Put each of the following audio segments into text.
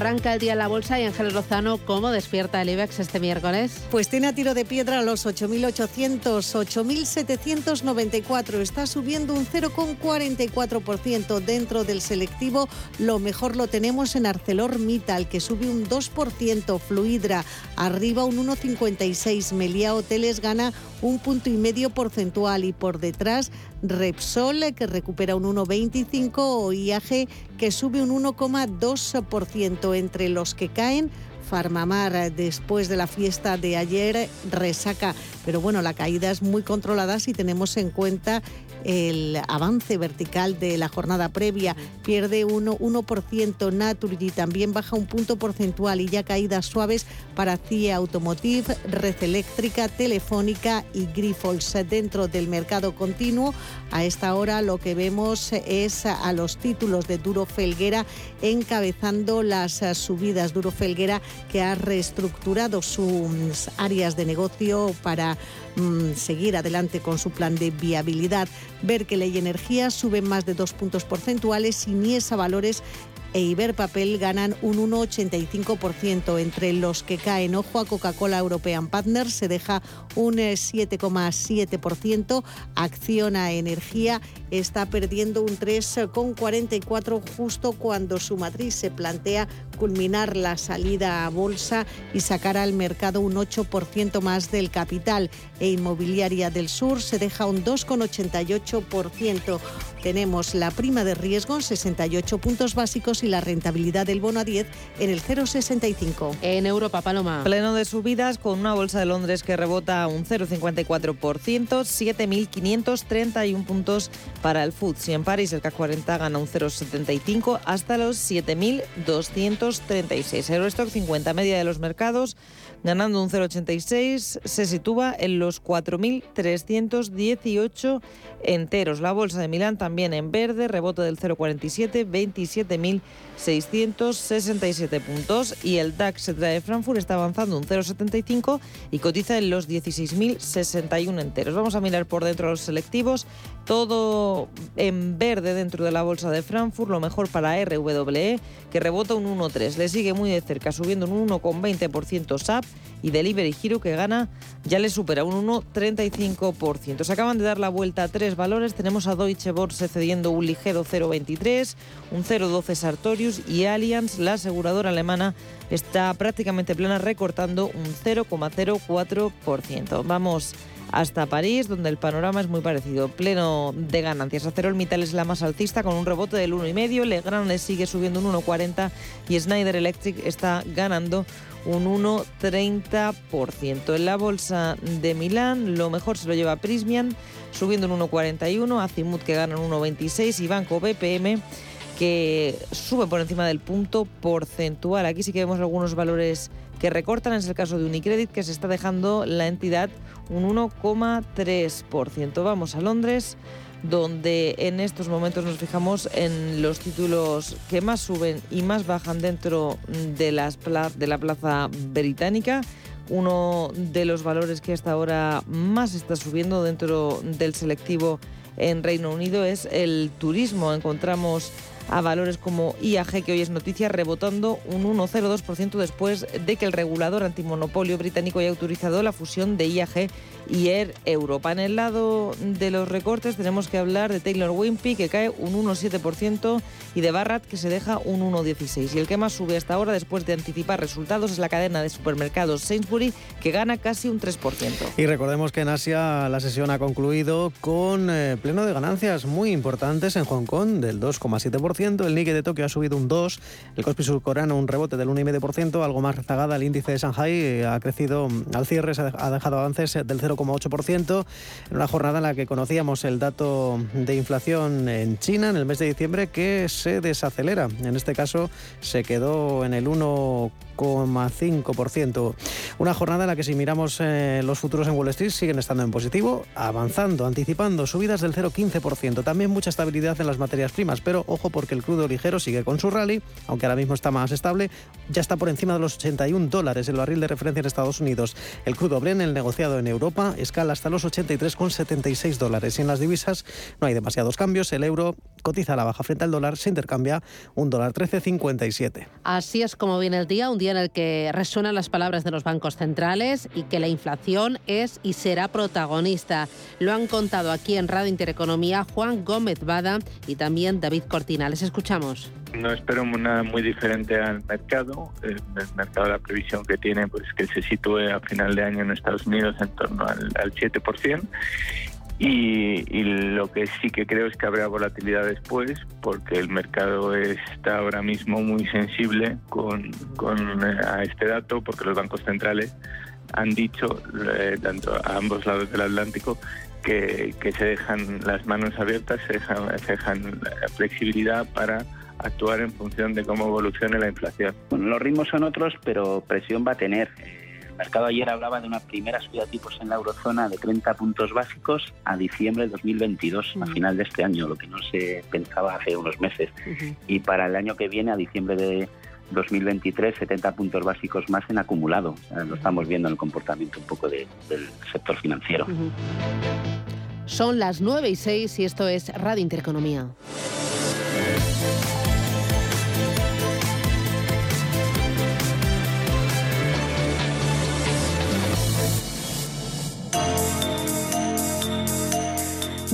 Arranca el día la bolsa y Ángel Lozano, ¿cómo despierta el IBEX este miércoles? Pues tiene a tiro de piedra los 8.800, 8.794. Está subiendo un 0,44% dentro del selectivo. Lo mejor lo tenemos en ArcelorMittal, que sube un 2%. Fluidra arriba un 1,56. Melia Hoteles gana un punto y medio porcentual y por detrás Repsol que recupera un 1,25 o IAG que sube un 1,2% entre los que caen. Farmamar después de la fiesta de ayer resaca, pero bueno, la caída es muy controlada si tenemos en cuenta el avance vertical de la jornada previa. Pierde 1%, 1% Naturgy, también baja un punto porcentual y ya caídas suaves para CIE Automotive, Red Eléctrica, Telefónica y Grifols. Dentro del mercado continuo, a esta hora lo que vemos es a los títulos de Duro Felguera encabezando las subidas. Duro Felguera que ha reestructurado sus áreas de negocio para Mm, seguir adelante con su plan de viabilidad. Ver que Ley Energía sube más de dos puntos porcentuales y Niesa Valores e Iberpapel ganan un 1,85%. Entre los que caen, ojo a Coca-Cola European Partners, se deja un 7,7%. Acciona Energía está perdiendo un 3,44% justo cuando su matriz se plantea culminar la salida a bolsa y sacar al mercado un 8% más del capital. E Inmobiliaria del Sur se deja un 2,88%. Tenemos la prima de riesgo 68 puntos básicos y la rentabilidad del bono a 10 en el 0,65. En Europa, Paloma. Pleno de subidas con una bolsa de Londres que rebota un 0,54%, 7.531 puntos para el FTSE. En París el CAC 40 gana un 0,75 hasta los 7.236. Eurostock 50 media de los mercados ganando un 0,86, se sitúa en los 4.318 enteros. La bolsa de Milán también en verde, rebote del 0,47, 27.667 puntos. Y el DAX de Frankfurt está avanzando un 0,75 y cotiza en los 16.061 enteros. Vamos a mirar por dentro los selectivos. Todo en verde dentro de la bolsa de Frankfurt, lo mejor para RWE, que rebota un 1,3. Le sigue muy de cerca, subiendo un 1,20% SAP y Delivery Hero que gana ya le supera un 1,35%. Se acaban de dar la vuelta tres valores. Tenemos a Deutsche Börse cediendo un ligero 0,23, un 0,12 Sartorius y Allianz, la aseguradora alemana, está prácticamente plana recortando un 0,04%. Vamos hasta París, donde el panorama es muy parecido, pleno de ganancias. Mittal es la más alcista con un rebote del 1,5, Legrand le sigue subiendo un 1,40 y Schneider Electric está ganando un 1,30%. En la bolsa de Milán, lo mejor se lo lleva Prismian, subiendo un 1,41, Azimut que gana un 1,26 y Banco BPM que sube por encima del punto porcentual. Aquí sí que vemos algunos valores que recortan, es el caso de Unicredit, que se está dejando la entidad un 1,3%. Vamos a Londres donde en estos momentos nos fijamos en los títulos que más suben y más bajan dentro de, las de la plaza británica. Uno de los valores que hasta ahora más está subiendo dentro del selectivo en Reino Unido es el turismo. Encontramos a valores como IAG, que hoy es noticia, rebotando un 1,02% después de que el regulador antimonopolio británico haya autorizado la fusión de IAG y Air Europa. En el lado de los recortes tenemos que hablar de Taylor Wimpey, que cae un 1,7%, y de Barrat, que se deja un 1,16%. Y el que más sube hasta ahora, después de anticipar resultados, es la cadena de supermercados Sainsbury, que gana casi un 3%. Y recordemos que en Asia la sesión ha concluido con eh, pleno de ganancias muy importantes en Hong Kong, del 2,7%. 1,5%, el Nikkei de Tokio ha subido un 2%, el Kospi surcoreano un rebote del 1,5%, algo más rezagada, el índice de Shanghai eh, ha crecido mm, al cierre, ha dejado avances del 0,8%, en una jornada en la que conocíamos el dato de inflación en China en el mes de diciembre que se desacelera, en este caso se quedó en el 1,5%. Una jornada en la que si miramos eh, los futuros en Wall Street siguen estando en positivo, avanzando, anticipando subidas del 0,15%. También mucha estabilidad en las materias primas, pero ojo porque el crudo ligero sigue con su rally, aunque ahora mismo está más estable, ya está por encima de los 81 dólares el barril de referencia en Estados Unidos. El crudo Bren, el negociado en Europa, escala hasta los 83,76 dólares. Y en las divisas no hay demasiados cambios. El euro cotiza a la baja frente al dólar, se intercambia un dólar 13,57. Así es como viene el día, un día en el que resuenan las palabras de los bancos centrales y que la inflación es y será protagonista. Lo han contado aquí en Radio Intereconomía Juan Gómez Bada y también David Cortina. Les escuchamos. No espero nada muy diferente al mercado. El, mercado, la previsión que tiene, pues que se sitúe a final de año en Estados Unidos en torno al, al 7%. Y, lo que sí que creo es que habrá volatilidad después, porque el mercado está ahora mismo muy sensible con, eh, a este dato, porque los bancos centrales han dicho, eh, tanto a ambos lados del Atlántico, que, se dejan las manos abiertas, se dejan, se dejan flexibilidad para actuar en función de cómo evolucione la inflación. Bueno, los ritmos son otros, pero presión va a tener el mercado ayer hablaba de una primera subida de tipos en la eurozona de 30 puntos básicos a diciembre de 2022, a final de este año, lo que no se pensaba hace unos meses. Y para el año que viene, a diciembre de 2023, 70 puntos básicos más en acumulado. lo estamos viendo en el comportamiento un poco del sector financiero. Son las 9 y 6 y esto es Radio Intereconomía.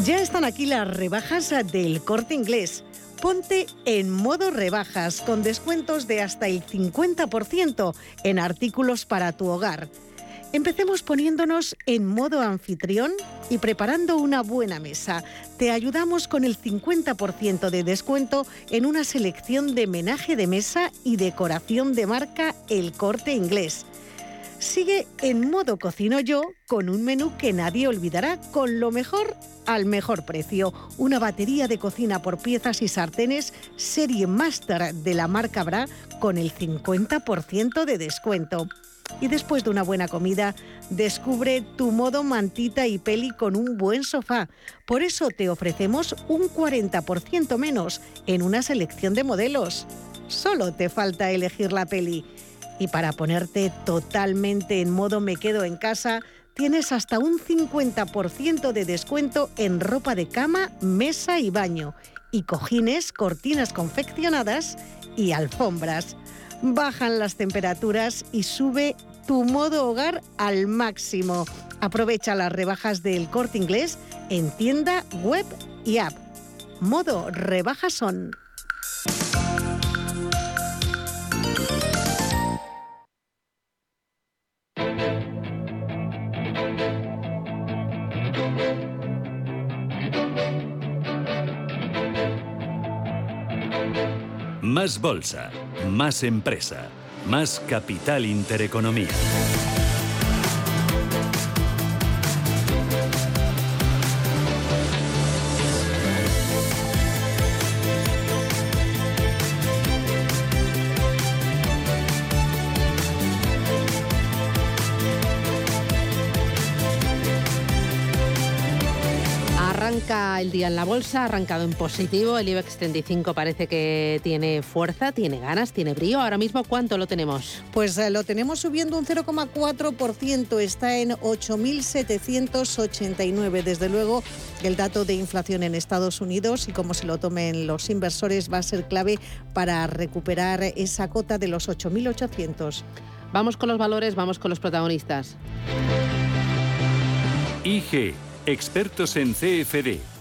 Ya están aquí las rebajas del corte inglés. Ponte en modo rebajas con descuentos de hasta el 50% en artículos para tu hogar. Empecemos poniéndonos en modo anfitrión y preparando una buena mesa. Te ayudamos con el 50% de descuento en una selección de menaje de mesa y decoración de marca El Corte Inglés sigue en modo cocino yo con un menú que nadie olvidará con lo mejor al mejor precio. Una batería de cocina por piezas y sartenes serie Master de la marca Bra con el 50% de descuento. Y después de una buena comida, descubre tu modo mantita y peli con un buen sofá. Por eso te ofrecemos un 40% menos en una selección de modelos. Solo te falta elegir la peli. Y para ponerte totalmente en modo me quedo en casa, tienes hasta un 50% de descuento en ropa de cama, mesa y baño, y cojines, cortinas confeccionadas y alfombras. Bajan las temperaturas y sube tu modo hogar al máximo. Aprovecha las rebajas del corte inglés en tienda, web y app. Modo rebajas son. Más bolsa, más empresa, más capital intereconomía. Día en la bolsa, ha arrancado en positivo. El IBEX 35 parece que tiene fuerza, tiene ganas, tiene brío. Ahora mismo, ¿cuánto lo tenemos? Pues eh, lo tenemos subiendo un 0,4%, está en 8.789. Desde luego, el dato de inflación en Estados Unidos y cómo se lo tomen los inversores va a ser clave para recuperar esa cota de los 8.800. Vamos con los valores, vamos con los protagonistas. IG Expertos en CFD,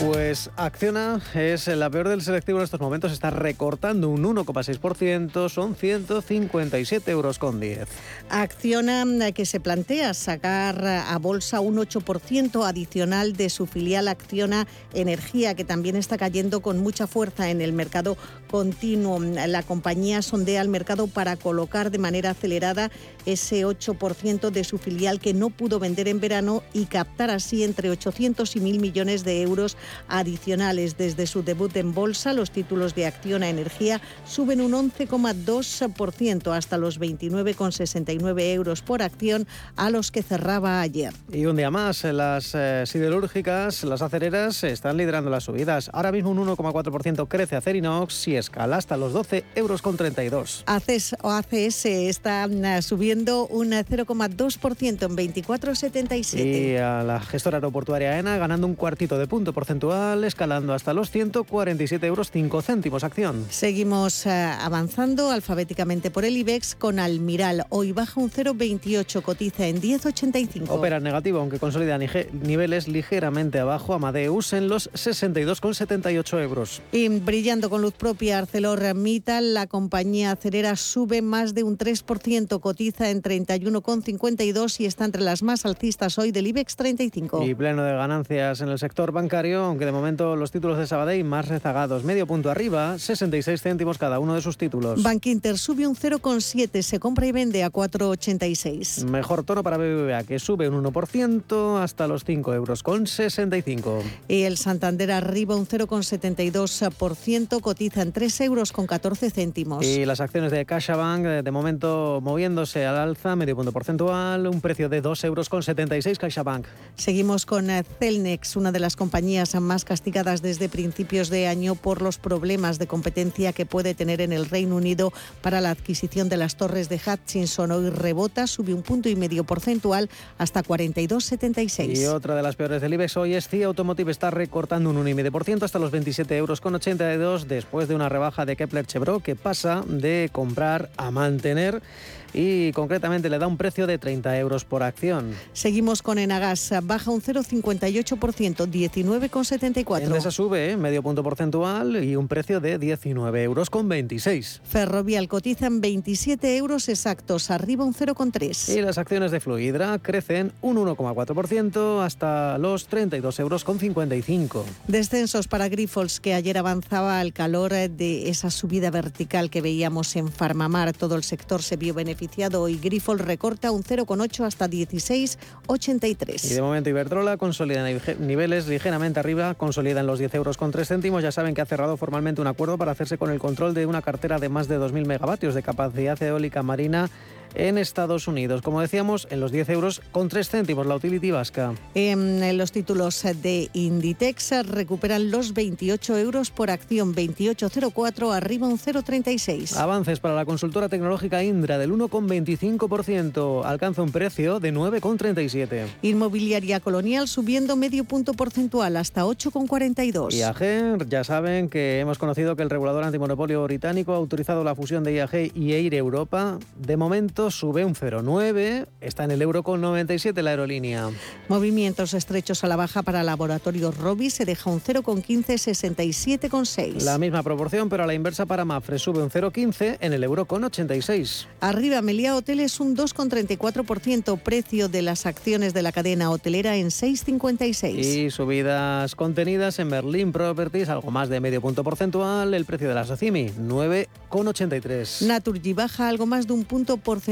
Pues Acciona es la peor del selectivo en estos momentos, está recortando un 1,6%, son 157 euros con 10. Acciona que se plantea sacar a bolsa un 8% adicional de su filial Acciona Energía, que también está cayendo con mucha fuerza en el mercado continuo. La compañía sondea el mercado para colocar de manera acelerada ese 8% de su filial que no pudo vender en verano y captar así entre 800 y 1.000 millones de euros adicionales. Desde su debut en bolsa, los títulos de Acciona Energía suben un 11,2% hasta los 29,69 euros por acción a los que cerraba ayer. Y un día más, las eh, siderúrgicas, las acereras, están liderando las subidas. Ahora mismo un 1,4% crece Acerinox y escala hasta los 12 euros con 32. ACS, o ACS está mm, subiendo un 0,2% en 24,77. Y a la gestora aeroportuaria ENA ganando un cuartito de punto porcentual, escalando hasta los 147 euros 5 céntimos acción. Seguimos eh, avanzando alfabéticamente por el IBEX con Almiral. Hoy baja un 0,28, cotiza en 10,85. Opera en negativo, aunque consolida niveles ligeramente abajo. Amadeus en los 62,78 euros. Y brillando con luz propia, ArcelorMittal, la compañía acerera sube más de un 3%, cotiza en 31,52 y está entre las más alcistas hoy del IBEX 35. Y pleno de ganancias en el sector bancario, aunque de momento los títulos de Sabadell más rezagados. Medio punto arriba, 66 céntimos cada uno de sus títulos. Bankinter sube un 0,7, se compra y vende a 4,86. Mejor tono para BBVA, que sube un 1% hasta los 5 euros con 65. Y el Santander arriba un 0,72%, cotiza en 3 euros con 14 céntimos. Y las acciones de CaixaBank, de momento moviéndose al alza, medio punto porcentual, un precio de 2 euros con 76 CaixaBank. Seguimos con eh, Celnex, una de las compañías más castigadas desde principios de año por los problemas de competencia que puede tener en el Reino Unido para la adquisición de las torres de Hutchinson. Hoy rebota, sube un punto y medio porcentual hasta 42,76. Y otra de las peores del IBEX hoy es CIA Automotive, está recortando un 1,5% hasta los 27 euros con 82 después de una rebaja de Kepler Chevrolet que pasa de comprar a mantener y concretamente le da un precio de 30 euros por acción. Seguimos con Enagas, baja un 0,58%, 19,74. Endesa sube ¿eh? medio punto porcentual y un precio de 19 euros con 26. Ferrovial cotiza en 27 euros exactos, arriba un 0,3. Y las acciones de Fluidra crecen un 1,4% hasta los 32 euros con 55. Descensos para Grifols, que ayer avanzaba al calor de esa subida vertical que veíamos en Farmamar. Todo el sector se vio beneficiado y Grifols recorta un 0,8 hasta 16,83. Y de momento Iberdrola consolida niveles ligeramente arriba, consolida en los 10 euros con 3 céntimos. Ya saben que ha cerrado formalmente un acuerdo para hacerse con el control de una cartera de más de 2.000 megavatios de capacidad eólica marina en Estados Unidos. Como decíamos, en los 10 euros con 3 céntimos la utility vasca. En los títulos de Inditex recuperan los 28 euros por acción, 28,04, arriba un 0,36. Avances para la consultora tecnológica Indra del 1,25%. Alcanza un precio de 9,37. Inmobiliaria Colonial subiendo medio punto porcentual hasta 8,42. IAG, ya saben que hemos conocido que el regulador antimonopolio británico ha autorizado la fusión de IAG y Air Europa. De momento sube un 0,9, está en el euro con 97 la aerolínea. Movimientos estrechos a la baja para Laboratorios Robi se deja un 0,15, 67,6. La misma proporción, pero a la inversa para Mafre sube un 0,15 en el euro con 86. Arriba, Meliá Hoteles un 2,34%, precio de las acciones de la cadena hotelera en 6,56. Y subidas contenidas en Berlin Properties, algo más de medio punto porcentual, el precio de la Socimi 9,83. Naturgy baja algo más de un punto porcentual,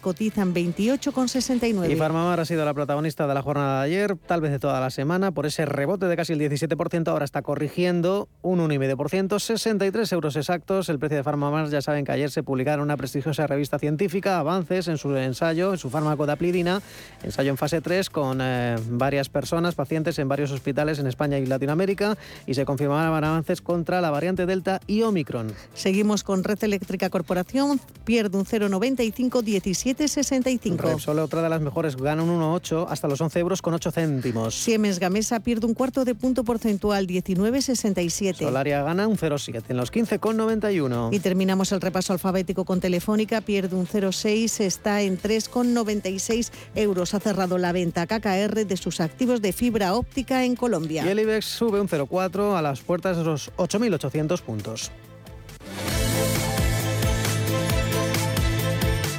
cotizan 28,69. Y Farmamar ha sido la protagonista de la jornada de ayer, tal vez de toda la semana, por ese rebote de casi el 17%, ahora está corrigiendo un 1,5%, 63 euros exactos. El precio de Farmamar, ya saben que ayer se publicaron una prestigiosa revista científica avances en su ensayo, en su fármaco de aplidina, ensayo en fase 3 con eh, varias personas, pacientes en varios hospitales en España y Latinoamérica, y se confirmaban avances contra la variante Delta y Omicron. Seguimos con Red Eléctrica Corporación, pierde un 0,95 5, 17,65. Repsol, otra de las mejores, gana un 1,8 hasta los 11 euros con 8 céntimos. Siemens Gamesa pierde un cuarto de punto porcentual, 19,67. Solaria gana un 0,7 en los 15,91. Y terminamos el repaso alfabético con Telefónica, pierde un 0,6, está en 3,96 euros. Ha cerrado la venta KKR de sus activos de fibra óptica en Colombia. Y el IBEX sube un 0,4 a las puertas de los 8.800 puntos.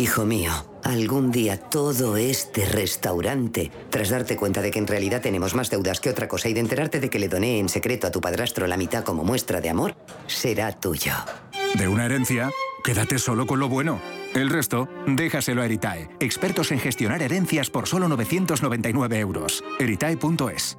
Hijo mío, algún día todo este restaurante, tras darte cuenta de que en realidad tenemos más deudas que otra cosa y de enterarte de que le doné en secreto a tu padrastro la mitad como muestra de amor, será tuyo. De una herencia, quédate solo con lo bueno. El resto, déjaselo a Eritae, expertos en gestionar herencias por solo 999 euros. Eritae.es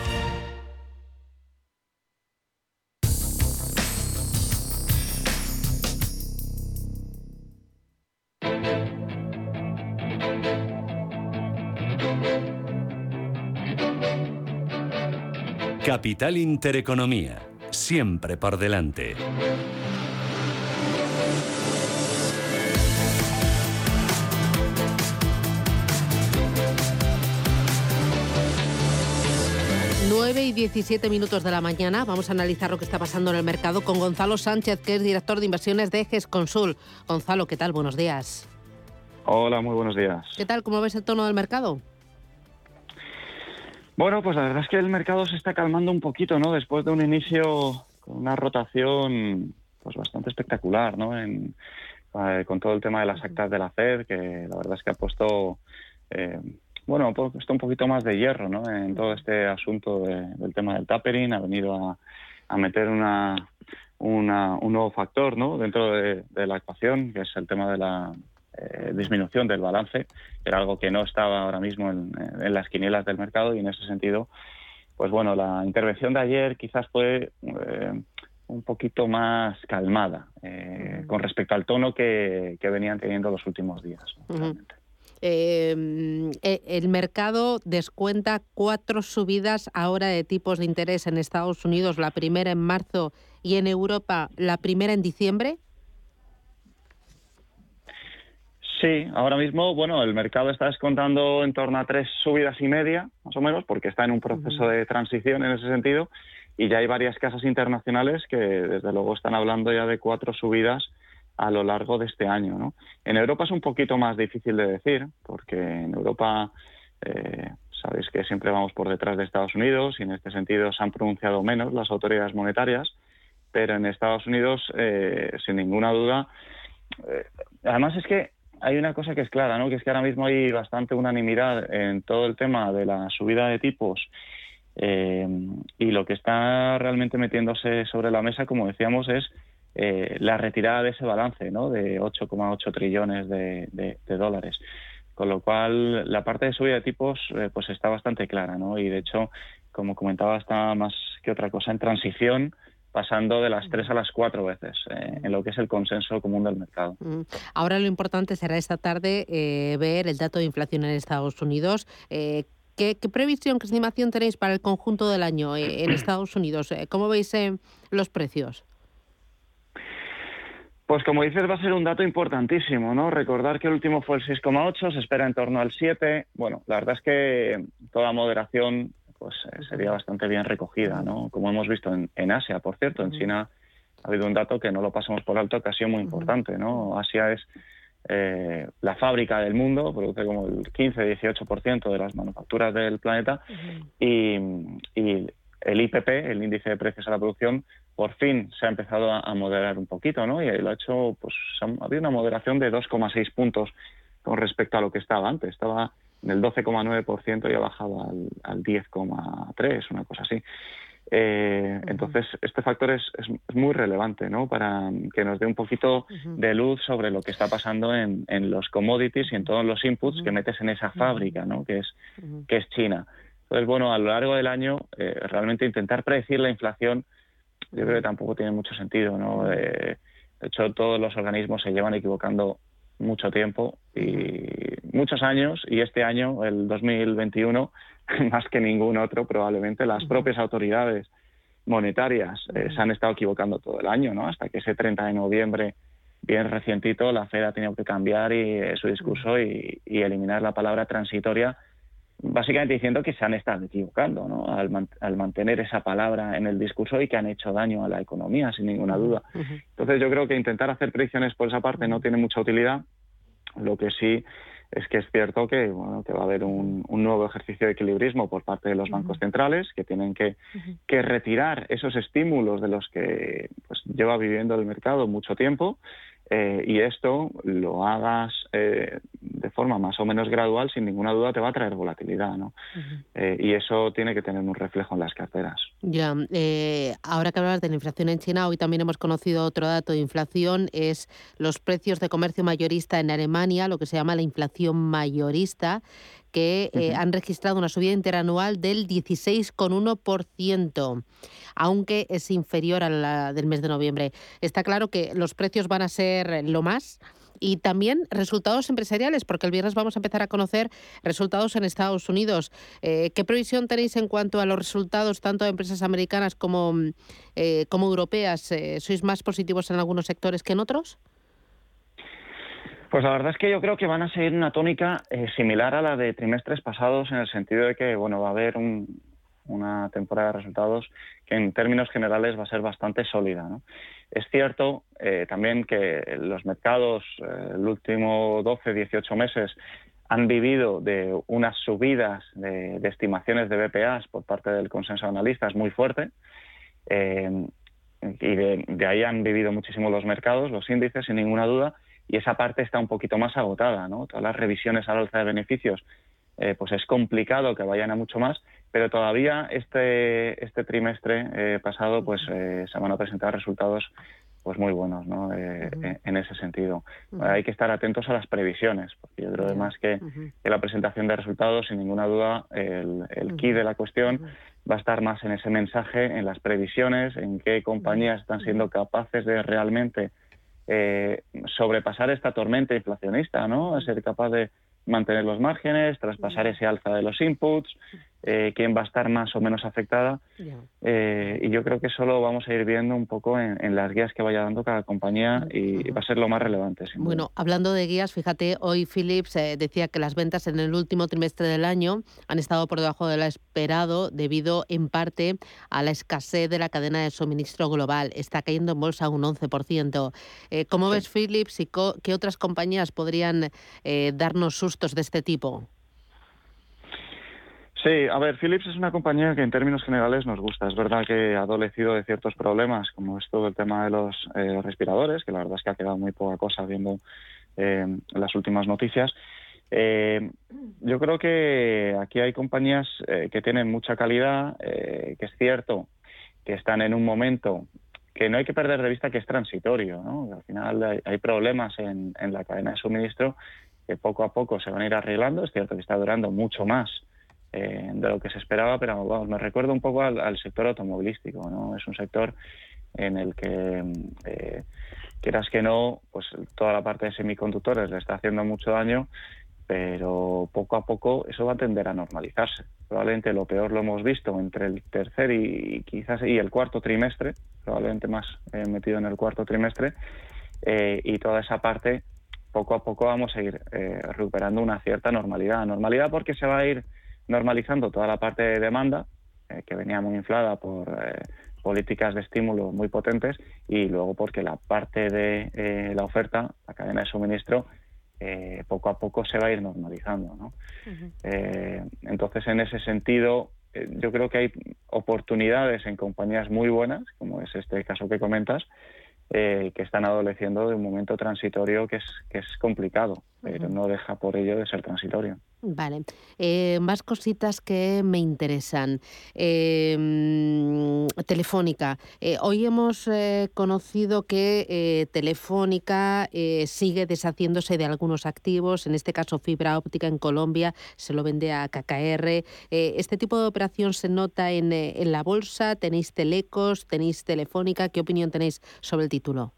Capital Intereconomía, siempre por delante. Nueve y 17 minutos de la mañana vamos a analizar lo que está pasando en el mercado con Gonzalo Sánchez, que es director de inversiones de GESConsul. Gonzalo, ¿qué tal? Buenos días. Hola, muy buenos días. ¿Qué tal? ¿Cómo ves el tono del mercado? Bueno, pues la verdad es que el mercado se está calmando un poquito, ¿no? Después de un inicio con una rotación pues bastante espectacular, ¿no? En, eh, con todo el tema de las actas de la Fed, que la verdad es que ha puesto, eh, bueno, ha puesto un poquito más de hierro, ¿no? En todo este asunto del tema del tapering, ha venido a, a meter una, una, un nuevo factor, ¿no? Dentro de, de la ecuación, que es el tema de la, eh, disminución del balance, era algo que no estaba ahora mismo en, las quinielas del mercado y en ese sentido, pues bueno, la intervención de ayer quizás fue eh, un poquito más calmada eh, con respecto al tono que, venían teniendo los últimos días. el mercado descuenta cuatro subidas ahora de tipos de interés en Estados Unidos, la primera en marzo y en Europa la primera en diciembre. Sí, ahora mismo, bueno, el mercado está descontando en torno a tres subidas y media, más o menos, porque está en un proceso de transición en ese sentido, y ya hay varias casas internacionales que, desde luego, están hablando ya de cuatro subidas a lo largo de este año. ¿no? En Europa es un poquito más difícil de decir, porque en Europa eh, sabéis que siempre vamos por detrás de Estados Unidos y en este sentido se han pronunciado menos las autoridades monetarias, pero en Estados Unidos, eh, sin ninguna duda, eh, además es que hay una cosa que es clara, ¿no? que es que ahora mismo hay bastante unanimidad en todo el tema de la subida de tipos y lo que está realmente metiéndose sobre la mesa, como decíamos, es eh, la retirada de ese balance ¿no? de 8,8 trillones de, dólares. Con lo cual, la parte de subida de tipos eh, pues está bastante clara, ¿no? Y de hecho, como comentaba, está más que otra cosa en transición, pasando de las tres a las cuatro veces eh, en lo que es el consenso común del mercado. Ahora lo importante será esta tarde ver el dato de inflación en Estados Unidos. ¿qué, ¿qué, previsión, qué estimación tenéis para el conjunto del año en Estados Unidos? ¿Cómo veis los precios? Pues como dices, va a ser un dato importantísimo, ¿no? Recordar que el último fue el 6,8, se espera en torno al 7. Bueno, la verdad es que toda moderación pues eh, sería bastante bien recogida, ¿no? Como hemos visto en, Asia, por cierto, en China ha habido un dato que no lo pasamos por alto que ha sido muy importante, ¿no? Asia es eh, la fábrica del mundo, produce como el 15-18% de las manufacturas del planeta y, y el IPP, el índice de precios a la producción, por fin se ha empezado a, moderar un poquito, ¿no? Y lo ha hecho, pues ha, habido una moderación de 2,6 puntos con respecto a lo que estaba antes. Estaba en el 12,9% y ha bajado al, al 10,3, una cosa así. Eh, entonces, este factor es, es, muy relevante ¿no? para que nos dé un poquito de luz sobre lo que está pasando en, en, los commodities y en todos los inputs que metes en esa fábrica, ¿no? que, es, que es China. Entonces, bueno, a lo largo del año, eh, realmente intentar predecir la inflación yo creo que tampoco tiene mucho sentido, ¿no? de hecho, todos los organismos se llevan equivocando mucho tiempo y muchos años y este año, el 2021, más que ningún otro, probablemente las propias autoridades monetarias eh, se han estado equivocando todo el año, ¿no? Hasta que ese 30 de noviembre, bien recientito, la Fed ha tenido que cambiar y, eh, su discurso y, eliminar la palabra transitoria básicamente diciendo que se han estado equivocando ¿no? al, mantener esa palabra en el discurso y que han hecho daño a la economía, sin ninguna duda. Entonces yo creo que intentar hacer predicciones por esa parte no tiene mucha utilidad. Lo que sí es que es cierto que, bueno, que va a haber un, nuevo ejercicio de equilibrismo por parte de los bancos centrales que tienen que, que, retirar esos estímulos de los que pues, lleva viviendo el mercado mucho tiempo eh, y esto lo hagas eh, de forma más o menos gradual, sin ninguna duda te va a traer volatilidad, ¿no? Eh, y eso tiene que tener un reflejo en las carteras. Ya, ahora que hablas de la inflación en China, hoy también hemos conocido otro dato de inflación, es los precios de comercio mayorista en Alemania, lo que se llama la inflación mayorista, que eh, han registrado una subida interanual del 16,1%, aunque es inferior a la del mes de noviembre. Está claro que los precios van a ser lo más y también resultados empresariales, porque el viernes vamos a empezar a conocer resultados en Estados Unidos. Eh, ¿Qué previsión tenéis en cuanto a los resultados tanto de empresas americanas como, eh, como europeas? ¿Sois más positivos en algunos sectores que en otros? Pues la verdad es que yo creo que van a seguir una tónica eh, similar a la de trimestres pasados en el sentido de que bueno va a haber una temporada de resultados que en términos generales va a ser bastante sólida. Es cierto eh, también que los mercados eh, el último 12-18 meses han vivido de unas subidas de, estimaciones de BPAs por parte del consenso de analistas muy fuerte. y de ahí han vivido muchísimo los mercados, los índices, sin ninguna duda y esa parte está un poquito más agotada, ¿no? Todas las revisiones al alza de beneficios, eh, pues es complicado que vayan a mucho más, pero todavía este, este trimestre eh, pasado pues eh, se van a presentar resultados pues muy buenos ¿no? en ese sentido. Hay que estar atentos a las previsiones, porque yo creo además que, que, la presentación de resultados, sin ninguna duda, el, el key de la cuestión va a estar más en ese mensaje, en las previsiones, en qué compañías están siendo capaces de realmente eh, sobrepasar esta tormenta inflacionista, ¿no? A ser capaz de mantener los márgenes, traspasar ese alza de los inputs, eh, quién va a estar más o menos afectada. Eh, y yo creo que eso lo vamos a ir viendo un poco en, las guías que vaya dando cada compañía y va a ser lo más relevante. Bueno, hablando de guías, fíjate, hoy Philips eh, decía que las ventas en el último trimestre del año han estado por debajo de lo esperado debido en parte a la escasez de la cadena de suministro global. Está cayendo en bolsa un 11%. ¿Cómo ves Philips y qué otras compañías podrían darnos sustos de este tipo? Sí, a ver, Philips es una compañía que en términos generales nos gusta. Es verdad que ha adolecido de ciertos problemas, como es todo el tema de los eh, respiradores, que la verdad es que ha quedado muy poca cosa viendo eh, las últimas noticias. Eh, yo creo que aquí hay compañías que tienen mucha calidad, que es cierto que están en un momento que no hay que perder de vista que es transitorio. ¿no? Al final hay, problemas en, en la cadena de suministro que poco a poco se van a ir arreglando. Es cierto que está durando mucho más eh, de lo que se esperaba, pero vamos, me recuerda un poco al, sector automovilístico, ¿no? Es un sector en el que, eh, quieras que no, pues toda la parte de semiconductores le está haciendo mucho daño, pero poco a poco eso va a tender a normalizarse. Probablemente lo peor lo hemos visto entre el tercer y quizás y el cuarto trimestre, probablemente más eh, metido en el cuarto trimestre, y toda esa parte poco a poco vamos a ir recuperando una cierta normalidad. Normalidad porque se va a ir normalizando toda la parte de demanda, eh, que venía muy inflada por eh, políticas de estímulo muy potentes, y luego porque la parte de eh, la oferta, la cadena de suministro, poco a poco se va a ir normalizando. ¿no? entonces, en ese sentido, yo creo que hay oportunidades en compañías muy buenas, como es este caso que comentas, que están adoleciendo de un momento transitorio que es, que es complicado, pero no deja por ello de ser transitorio. Vale. Eh, más cositas que me interesan. Em, telefónica. Eh, hoy hemos eh, conocido que Telefónica sigue deshaciéndose de algunos activos, en este caso fibra óptica en Colombia, se lo vende a KKR. ¿Este tipo de operación se nota en, en la bolsa? ¿Tenéis Telecos? ¿Tenéis Telefónica? ¿Qué opinión tenéis sobre el título?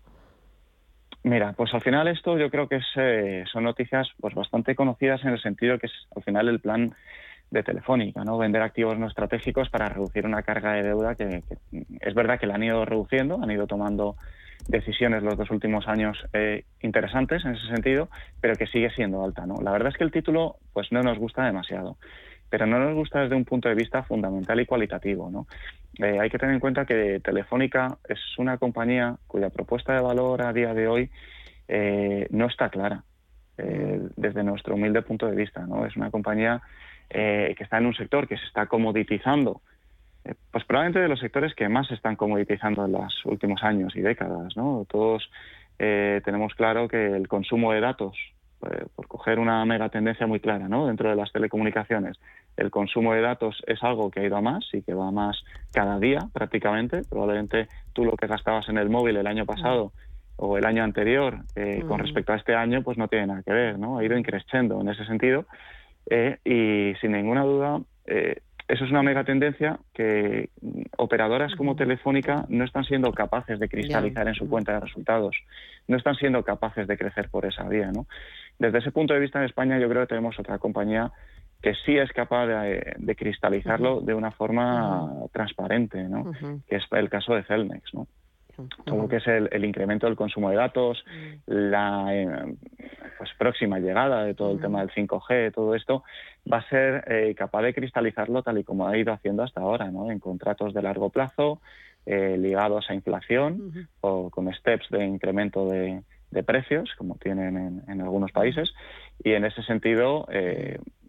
Mira, pues al final esto yo creo que eh, son noticias pues bastante conocidas en el sentido que es al final el plan de Telefónica, ¿no? Vender activos no estratégicos para reducir una carga de deuda que, es verdad que la han ido reduciendo, han ido tomando decisiones los dos últimos años eh, interesantes en ese sentido, pero que sigue siendo alta, ¿no? La verdad es que el título pues no nos gusta demasiado pero no nos gusta desde un punto de vista fundamental y cualitativo. ¿no? Eh, hay que tener en cuenta que Telefónica es una compañía cuya propuesta de valor a día de hoy eh, no está clara eh, desde nuestro humilde punto de vista. ¿no? Es una compañía que está en un sector que se está comoditizando, pues probablemente de los sectores que más se están comoditizando en los últimos años y décadas. ¿no? Todos tenemos claro que el consumo de datos por coger una mega tendencia muy clara ¿no? dentro de las telecomunicaciones. El consumo de datos es algo que ha ido a más y que va a más cada día prácticamente. Probablemente tú lo que gastabas en el móvil el año pasado o el año anterior eh, con respecto a este año pues no tiene nada que ver, ¿no? Ha ido increciendo en ese sentido eh, y sin ninguna duda eh, eso es una mega tendencia que operadoras como Telefónica no están siendo capaces de cristalizar en su cuenta de resultados, no están siendo capaces de crecer por esa vía. ¿no? Desde ese punto de vista en España yo creo que tenemos otra compañía que sí es capaz de, cristalizarlo de una forma transparente, ¿no? que es el caso de Celnex. ¿no? todo lo que es el, incremento del consumo de datos, la eh, pues próxima llegada de todo el tema del 5G, todo esto, va a ser eh, capaz de cristalizarlo tal y como ha ido haciendo hasta ahora, ¿no? en contratos de largo plazo, eh, ligados a inflación o con steps de incremento de, precios, como tienen en, algunos países, y en ese sentido,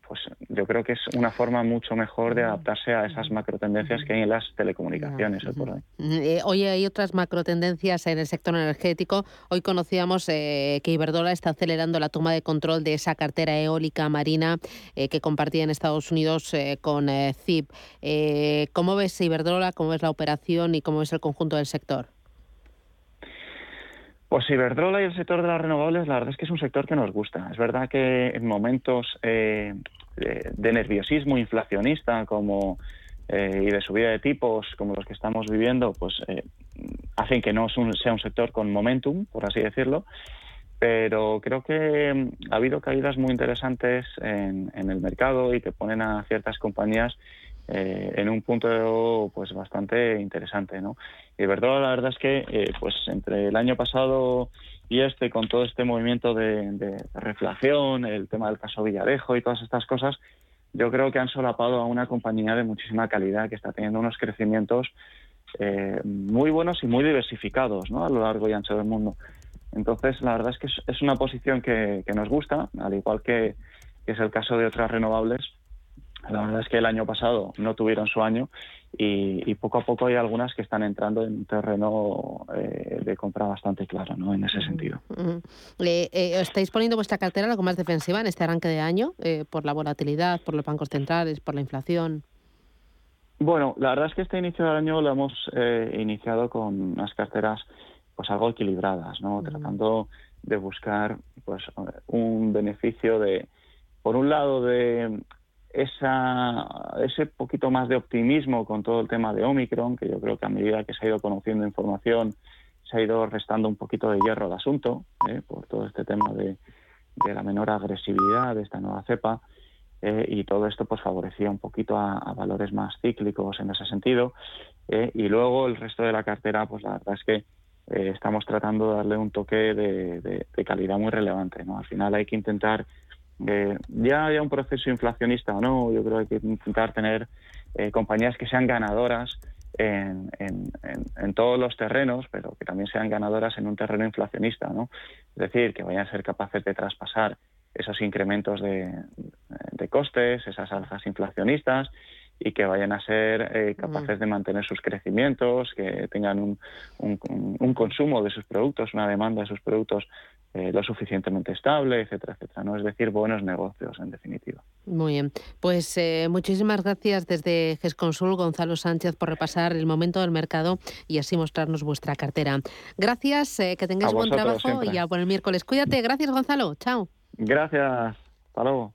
pues yo creo que es una forma mucho mejor de adaptarse a esas macrotendencias que hay en las telecomunicaciones hoy por hoy. Eh, hoy hay otras macrotendencias en el sector energético. Hoy conocíamos eh, que Iberdrola está acelerando la toma de control de esa cartera eólica marina eh, que compartía en Estados Unidos con CIP. ¿Cómo ves Iberdrola? ¿Cómo ves la operación y cómo ves el conjunto del sector? Pues Iberdrola y el sector de las renovables, la verdad es que es un sector que nos gusta. Es verdad que en momentos eh, de, nerviosismo inflacionista como eh, y de subida de tipos como los que estamos viviendo, pues eh, hacen que no sea un sector con momentum, por así decirlo. pero creo que mm, ha habido caídas muy interesantes en, el mercado y que ponen a ciertas compañías eh, en un punto pues bastante interesante, ¿no? Y verdad, la verdad es que eh, pues entre el año pasado y este, con todo este movimiento de, de, reflación, el tema del caso Villarejo y todas estas cosas, yo creo que han solapado a una compañía de muchísima calidad que está teniendo unos crecimientos eh, muy buenos y muy diversificados ¿no? a lo largo y ancho del mundo. Entonces, la verdad es que es, una posición que, nos gusta, al igual que, es el caso de otras renovables. La verdad es que el año pasado no tuvieron su año y, poco a poco hay algunas que están entrando en un terreno eh, de compra bastante claro, ¿no? En ese sentido. Eh, ¿Estáis poniendo vuestra cartera algo más defensiva en este arranque de año por la volatilidad, por los bancos centrales, por la inflación? Bueno, la verdad es que este inicio del año lo hemos iniciado con unas carteras pues algo equilibradas, ¿no? Tratando de buscar pues un beneficio de, por un lado, de esa, ese poquito más de optimismo con todo el tema de Omicron, que yo creo que a medida que se ha ido conociendo información, se ha ido restando un poquito de hierro al asunto, ¿eh? por todo este tema de, de la menor agresividad de esta nueva cepa. Eh, y todo esto pues favorecía un poquito a, valores más cíclicos en ese sentido eh, y luego el resto de la cartera pues la verdad es que eh, estamos tratando de darle un toque de, calidad muy relevante no al final hay que intentar ya haya un proceso inflacionista o no yo creo que hay que intentar tener compañías que sean ganadoras en, en, todos los terrenos, pero que también sean ganadoras en un terreno inflacionista, ¿no? Es decir, que vayan a ser capaces de traspasar esos incrementos de, costes, esas alzas inflacionistas y que vayan a ser eh, capaces de mantener sus crecimientos, que tengan un, un, consumo de sus productos, una demanda de sus productos eh, lo suficientemente estable, etcétera, etcétera. ¿no? Es decir, buenos negocios, en definitiva. Muy bien. Pues eh, muchísimas gracias desde GESConsul, Gonzalo Sánchez, por repasar el momento del mercado y así mostrarnos vuestra cartera. Gracias, que tengáis buen trabajo y ya por el miércoles. Cuídate. Gracias, Gonzalo. Chao. Gracias. Hasta luego.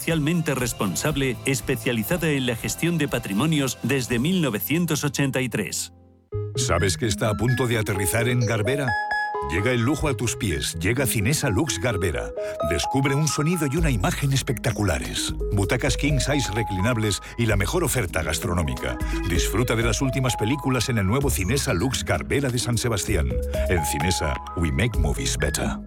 socialmente responsable especializada en la gestión de patrimonios desde 1983. ¿Sabes que está a punto de aterrizar en Garbera? Llega el lujo a tus pies, llega Cinesa Lux Garbera. Descubre un sonido y una imagen espectaculares. Butacas king size reclinables y la mejor oferta gastronómica. Disfruta de las últimas películas en el nuevo Cinesa Lux Garbera de San Sebastián. En Cinesa, we make movies better.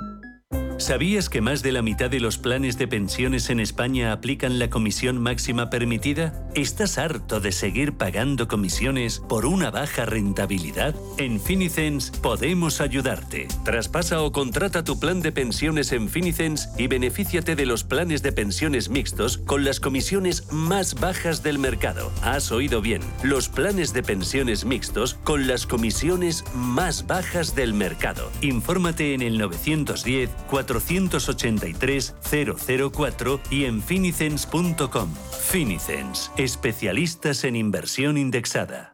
¿Sabías que más de la mitad de los planes de pensiones en España aplican la comisión máxima permitida? ¿Estás harto de seguir pagando comisiones por una baja rentabilidad? En Finicens podemos ayudarte. Traspasa o contrata tu plan de pensiones en Finicens y benefíciate de los planes de pensiones mixtos con las comisiones más bajas del mercado. Has oído bien, los planes de pensiones mixtos con las comisiones más bajas del mercado. Infórmate en el 910 483 004 y en finicens.com. Finicens, especialistas en inversión indexada.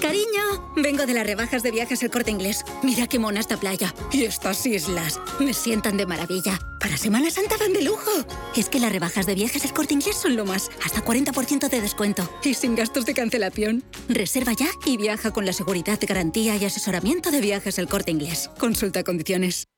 Cariño, vengo de las rebajas de viajes El Corte Inglés. Mira qué mona esta playa y estas islas. Me sientan de maravilla. Para Semana Santa van de lujo. Es que las rebajas de viajes El Corte Inglés son lo más. Hasta 40% de descuento y sin gastos de cancelación. Reserva ya y viaja con la seguridad garantía y asesoramiento de viajes El Corte Inglés. Consulta condiciones.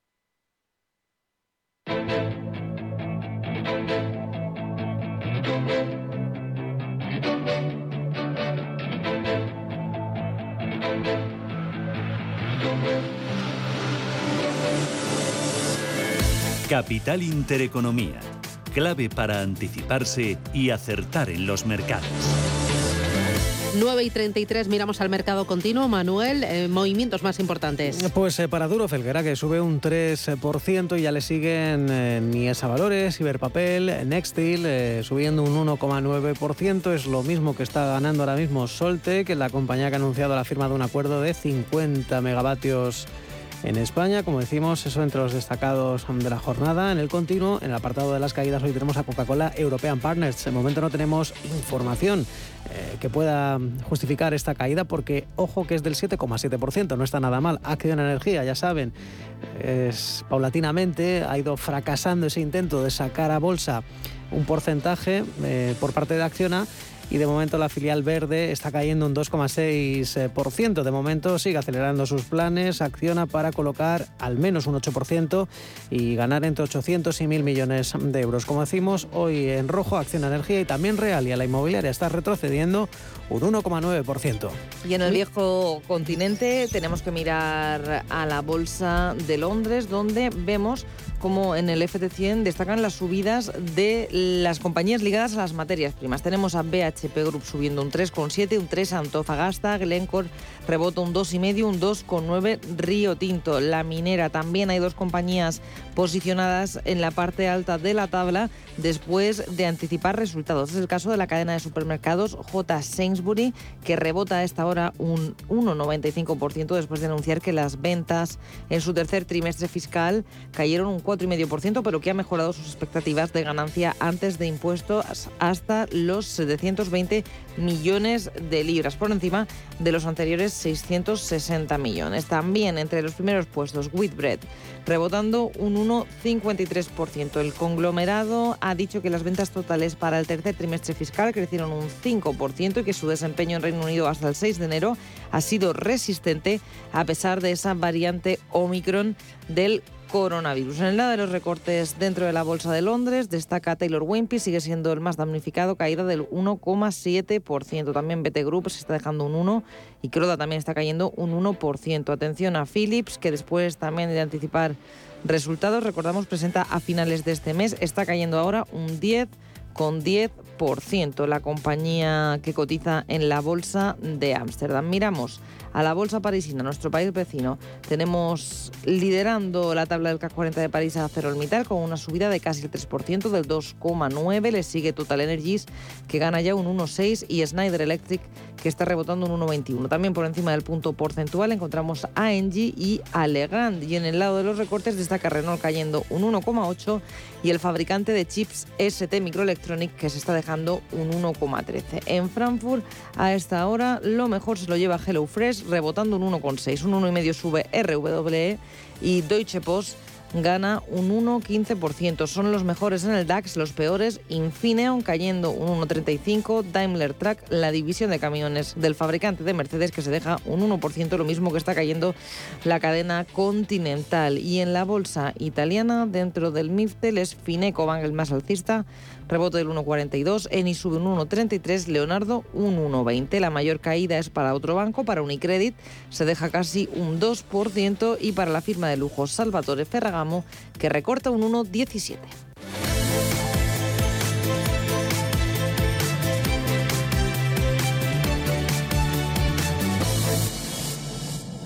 Capital Intereconomía, clave para anticiparse y acertar en los mercados. 9 y 33 miramos al mercado continuo. Manuel, eh, movimientos más importantes. Pues eh, para Duro Felguera, que sube un 3% y ya le siguen eh, Valores, Iberpapel, Nextil, subiendo un 1,9%. Es lo mismo que está ganando ahora mismo Solte, que la compañía que ha anunciado la firma de un acuerdo de 50 megavatios en España. Como decimos, eso entre los destacados de la jornada. En el continuo, en el apartado de las caídas, hoy tenemos a Coca-Cola European Partners. De momento no tenemos información eh, que pueda justificar esta caída porque, ojo, que es del 7,7%, no está nada mal. Acción Energía, ya saben, es paulatinamente ha ido fracasando ese intento de sacar a bolsa un porcentaje eh, por parte de Acciona y de momento la filial verde está cayendo un 2,6%. De momento sigue acelerando sus planes, acciona para colocar al menos un 8% y ganar entre 800 y 1.000 millones de euros. Como decimos, hoy en rojo Acción Energía y también Real y a la inmobiliaria está retrocediendo un 1,9%. Y en el viejo continente tenemos que mirar a la Bolsa de Londres, donde vemos como en el FT100 destacan las subidas de las compañías ligadas a las materias primas. Tenemos a BHP Group subiendo un 3,7, un 3 Antofagasta, Glencore rebota un 2,5, un 2,9 Río Tinto. La minera también hay dos compañías posicionadas en la parte alta de la tabla después de anticipar resultados. Es el caso de la cadena de supermercados J. Sainsbury, que rebota a esta hora un 1,95% después de anunciar que las ventas en su tercer trimestre fiscal cayeron un 4,5%, pero que ha mejorado sus expectativas de ganancia antes de impuestos hasta los 720 millones de libras, por encima de los anteriores 660 millones. También entre los primeros puestos, Whitbread, rebotando un 1,53%. El conglomerado ha dicho que las ventas totales para el tercer trimestre fiscal crecieron un 5% y que su desempeño en Reino Unido hasta el 6 de enero ha sido resistente a pesar de esa variante Omicron del coronavirus. En el lado de los recortes dentro de la Bolsa de Londres, destaca Taylor Wimpey, sigue siendo el más damnificado, caída del 1,7%. También BT Group se está dejando un 1% y Croda también está cayendo un 1%. Atención a Philips, que después también de anticipar resultados, recordamos, presenta a finales de este mes, está cayendo ahora un 10 con 10%, la compañía que cotiza en la bolsa de Ámsterdam. Miramos a la bolsa parisina, nuestro país vecino. Tenemos liderando la tabla del CAC 40 de París a Acerolmital con una subida de casi el 3%, del 2,9%. Le sigue Total Energies, que gana ya un 1,6% y Schneider Electric, que está rebotando un 1,21. También por encima del punto porcentual encontramos a Engie y Legrand. Y en el lado de los recortes destaca Renault cayendo un 1,8% y el fabricante de chips ST Microelectronic, que se está dejando un 1,13%. En Frankfurt, a esta hora, lo mejor se lo lleva HelloFresh rebotando un 1,6. Un 1,5 sube RWE y Deutsche Post gana un 1,15%. Son los mejores en el DAX, los peores Infineon cayendo un 1,35%, Daimler Truck, la división de camiones del fabricante de Mercedes que se deja un 1%, lo mismo que está cayendo la cadena Continental. Y en la bolsa italiana, dentro del MIFTEL, es Fineco el más alcista, Rebote del 1,42, Eni sube un 1,33, Leonardo un 1,20. La mayor caída es para otro banco, para Unicredit, se deja casi un 2% y para la firma de lujo Salvatore Ferragamo, que recorta un 1,17.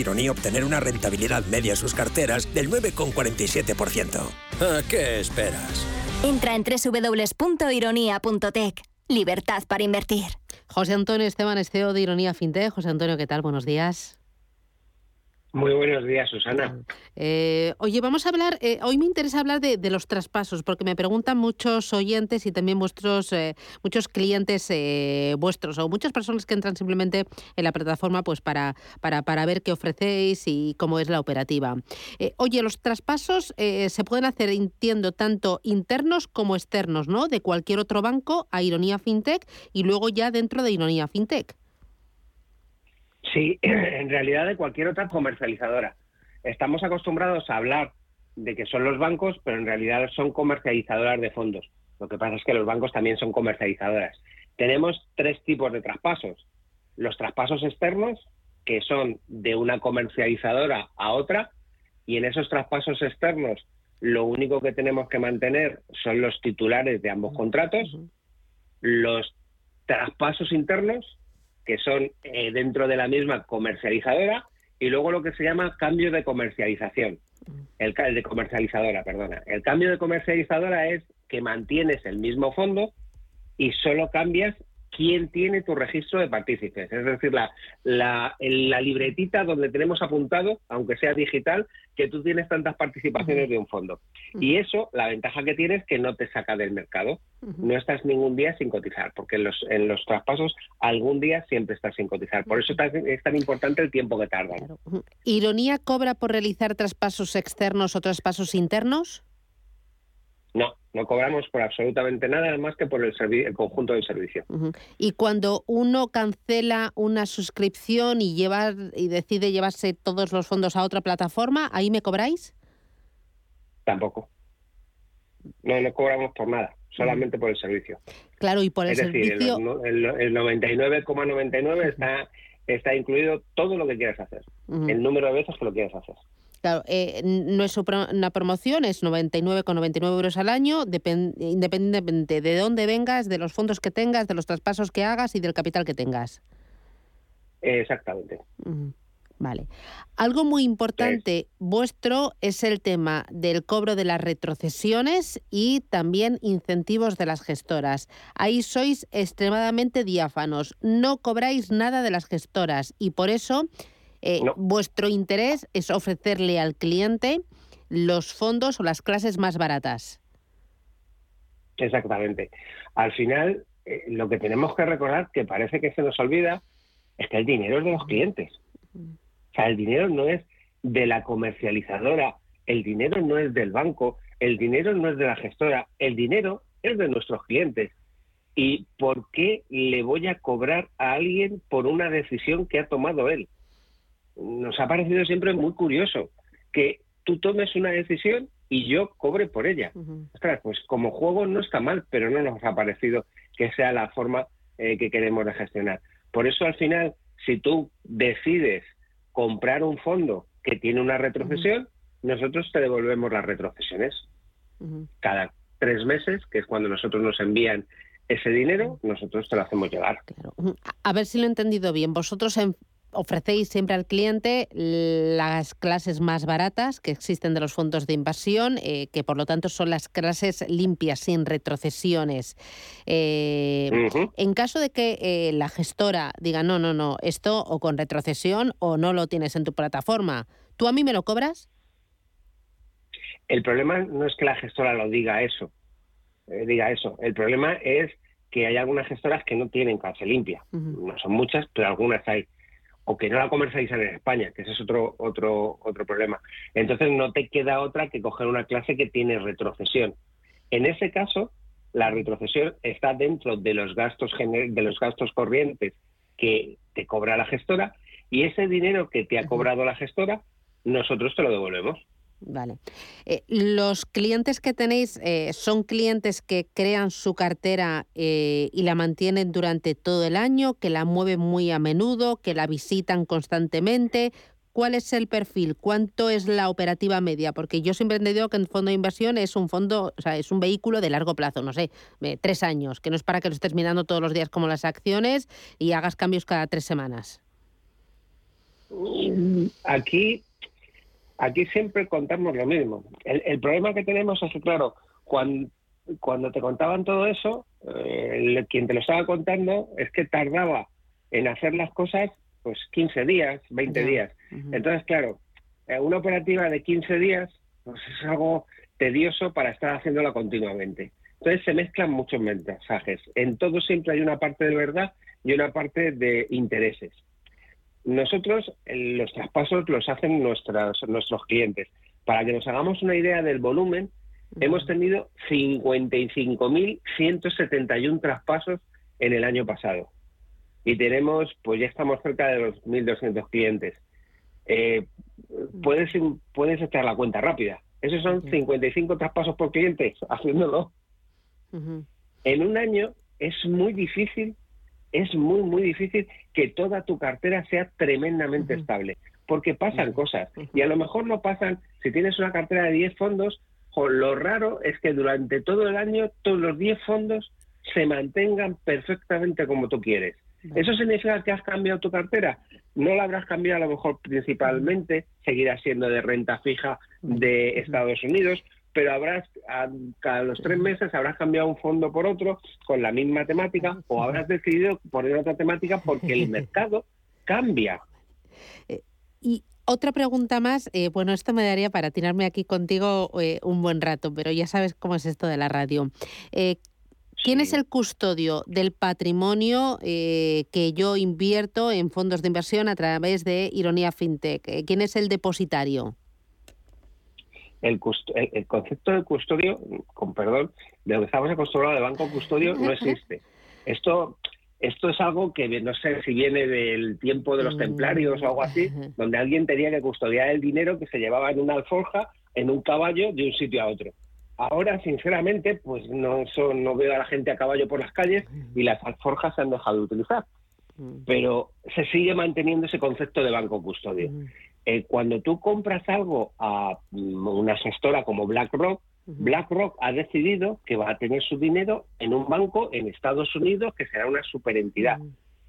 Ironía obtener una rentabilidad media en sus carteras del 9,47%. ¿A qué esperas? Entra en www.ironía.tech. Libertad para invertir. José Antonio Esteban es CEO de Ironía FinTech. José Antonio, ¿qué tal? Buenos días. Muy buenos días, Susana. Eh, oye, vamos a hablar, eh, hoy me interesa hablar de, los traspasos, porque me preguntan muchos oyentes y también vuestros, eh, muchos clientes vuestros o muchas personas que entran simplemente en la plataforma pues para, para, para ver qué ofrecéis y cómo es la operativa. oye, los traspasos se pueden hacer, entiendo, tanto internos como externos, ¿no? De cualquier otro banco a Ironía FinTech y luego ya dentro de Ironía FinTech. Sí, en realidad de cualquier otra comercializadora. Estamos acostumbrados a hablar de que son los bancos, pero en realidad son comercializadoras de fondos. Lo que pasa es que los bancos también son comercializadoras. Tenemos tres tipos de traspasos. Los traspasos externos, que son de una comercializadora a otra, y en esos traspasos externos lo único que tenemos que mantener son los titulares de ambos contratos, los traspasos internos, que son eh, dentro de la misma comercializadora, y luego lo que se llama cambio de comercialización. El, el de comercializadora, perdona. El cambio de comercializadora es que mantienes el mismo fondo y solo cambias quién tiene tu registro de partícipes. Es decir, la, la, la, libretita donde tenemos apuntado, aunque sea digital, que tú tienes tantas participaciones de un fondo. Y eso, la ventaja que tienes es que no te saca del mercado. No estás ningún día sin cotizar, porque en los, en los traspasos algún día siempre estás sin cotizar. Por eso es tan importante el tiempo que tardan. ¿Ironía cobra por realizar traspasos externos o traspasos internos? No, no cobramos por absolutamente nada más que por el, el conjunto del servicio. Y cuando uno cancela una suscripción y, llevar, y decide llevarse todos los fondos a otra plataforma, ¿ahí me cobráis? Tampoco. No, no cobramos por nada, solamente por el servicio. Claro, y por el es servicio... Decir, el, 99,99 está, está incluido todo lo que quieras hacer, el número de veces que lo quieras hacer. Claro, eh, no es una promoción, es 99,99 euros al año, independientemente de dónde vengas, de los fondos que tengas, de los traspasos que hagas y del capital que tengas. Exactamente. Vale. Algo muy importante vuestro es el tema del cobro de las retrocesiones y también incentivos de las gestoras. Ahí sois extremadamente diáfanos, no cobráis nada de las gestoras y por eso eh, vuestro interés es ofrecerle al cliente los fondos o las clases más baratas. Exactamente. Al final, eh, lo que tenemos que recordar, que parece que se nos olvida, es que el dinero es de los clientes. O sea, el dinero no es de la comercializadora, el dinero no es del banco, el dinero no es de la gestora, el dinero es de nuestros clientes. ¿Y por qué le voy a cobrar a alguien por una decisión que ha tomado él? Nos ha parecido siempre muy curioso que tú tomes una decisión y yo cobre por ella. pues como juego no está mal, pero no nos ha parecido que sea la forma eh, que queremos de gestionar. Por eso al final, si tú decides comprar un fondo que tiene una retrocesión, nosotros te devolvemos las retrocesiones. Cada tres meses, que es cuando nosotros nos envían ese dinero, nosotros te lo hacemos llegar. A ver si lo he entendido bien. Vosotros en, ofrecéis siempre al cliente las clases más baratas que existen de los fondos de inversión, eh, que por lo tanto son las clases limpias, sin retrocesiones. Eh, en caso de que eh, la gestora diga, no, no, no, esto o con retrocesión o no lo tienes en tu plataforma, ¿tú a mí me lo cobras? El problema no es que la gestora lo diga eso, diga eso. El problema es que hay algunas gestoras que no tienen clase limpia. No son muchas, pero algunas hay o que no la comercializan en España, que ese es otro, otro, otro problema. Entonces no te queda otra que coger una clase que tiene retrocesión. En ese caso, la retrocesión está dentro de los gastos de los gastos corrientes que te cobra la gestora y ese dinero que te ha cobrado la gestora, nosotros te lo devolvemos. Vale. Eh, ¿Los clientes que tenéis eh, son clientes que crean su cartera eh, y la mantienen durante todo el año, que la mueven muy a menudo, que la visitan constantemente? ¿Cuál es el perfil? ¿Cuánto es la operativa media? Porque yo siempre he entendido que el fondo de inversión es un fondo, o sea, es un vehículo de largo plazo, no sé, tres años, que no es para que lo estés mirando todos los días como las acciones y hagas cambios cada tres semanas. Aquí Aquí siempre contamos lo mismo. El, problema que tenemos es que, claro, cuando, cuando te contaban todo eso, eh, quien te lo estaba contando es que tardaba en hacer las cosas pues 15 días, 20 días. Entonces, claro, eh, una operativa de 15 días pues es algo tedioso para estar haciéndola continuamente. Entonces se mezclan muchos mensajes. En todo siempre hay una parte de verdad y una parte de intereses. Nosotros los traspasos los hacen nuestros clientes. Para que nos hagamos una idea del volumen, hemos tenido 55.171 traspasos en el año pasado. Y tenemos, pues ya estamos cerca de los 1.200 clientes. Eh, puedes, puedes echar la cuenta rápida. Esos son 55 traspasos por cliente, haciéndolo. En un año es muy difícil es muy, muy difícil que toda tu cartera sea tremendamente estable. porque pasan cosas. Y a lo mejor no pasan, si tienes una cartera de 10 fondos, lo raro es que durante todo el año todos los 10 fondos se mantengan perfectamente como tú quieres. ¿Eso significa que has cambiado tu cartera? No la habrás cambiado a lo mejor principalmente, seguirá siendo de renta fija de Estados Unidos, pero habrás, a, cada los tres meses habrás cambiado un fondo por otro con la misma temática o habrás decidido poner otra temática porque el mercado cambia. Eh, y otra pregunta más, eh, bueno, esto me daría para tirarme aquí contigo eh, un buen rato, pero ya sabes cómo es esto de la radio. ¿Quién es el custodio del patrimonio que yo invierto en fondos de inversión a través de Ironía FinTech? ¿Quién es el depositario? El, el, concepto de custodio, con perdón, de lo que estamos acostumbrados de banco custodio no existe. Esto esto es algo que no sé si viene del tiempo de los mm. templarios o algo así, donde alguien tenía que custodiar el dinero que se llevaba en una alforja, en un caballo, de un sitio a otro. Ahora, sinceramente, pues no, no veo a la gente a caballo por las calles y las alforjas se han dejado de utilizar. Mm. Pero se sigue manteniendo ese concepto de banco custodio. Mm. Eh, cuando tú compras algo a una gestora como BlackRock, BlackRock ha decidido que va a tener su dinero en un banco en Estados Unidos que será una superentidad.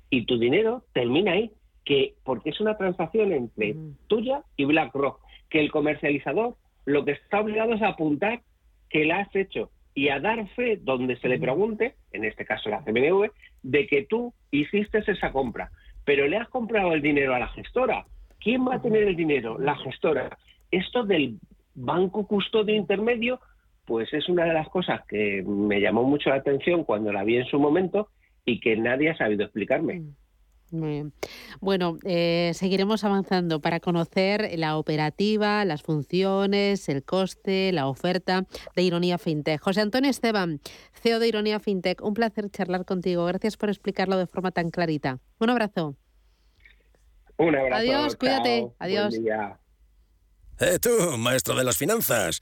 Y tu dinero termina ahí, que porque es una transacción entre tuya y BlackRock, que el comercializador lo que está obligado es a apuntar que la has hecho y a dar fe donde se le pregunte, en este caso la CMNV, de que tú hiciste esa compra. Pero le has comprado el dinero a la gestora. ¿Quién va a tener el dinero? La gestora. Esto del banco custodio intermedio pues es una de las cosas que me llamó mucho la atención cuando la vi en su momento y que nadie ha sabido explicarme. Muy bien. Bueno, eh, seguiremos avanzando para conocer la operativa, las funciones, el coste, la oferta de Ironía FinTech. José Antonio Esteban, CEO de Ironía FinTech, un placer charlar contigo. Gracias por explicarlo de forma tan clarita. Un abrazo. Un abrazo. Adiós, cuídate. Adiós. Eh, tú, maestro de las finanzas.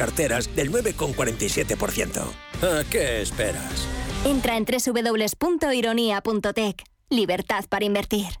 carteras del 9,47%. ¿A qué esperas? Entra en www.ironía.tech. Libertad para invertir.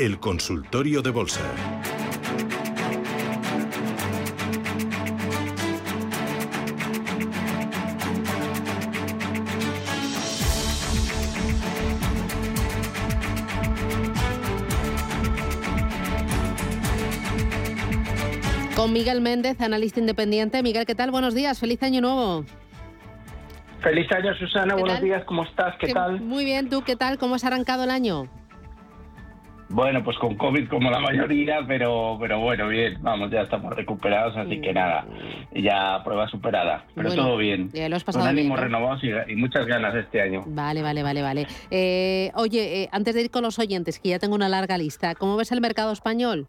el consultorio de bolsa. Con Miguel Méndez, analista independiente. Miguel, ¿qué tal? Buenos días, feliz año nuevo. Feliz año, Susana. Buenos días, ¿cómo estás? ¿Qué, tal? Muy bien, ¿tú qué tal? ¿Cómo has arrancado el año? Bueno, pues con COVID como la mayoría, pero pero bueno, bien, vamos, ya estamos recuperados, así que nada, ya prueba superada, pero Bueno, todo bien. ya lo has con pasado ánimos bien, ¿no? renovados y, y muchas ganas este año. Vale, vale, vale, vale. Eh, oye, eh, antes de ir con los oyentes, que ya tengo una larga lista, ¿cómo ves el mercado español?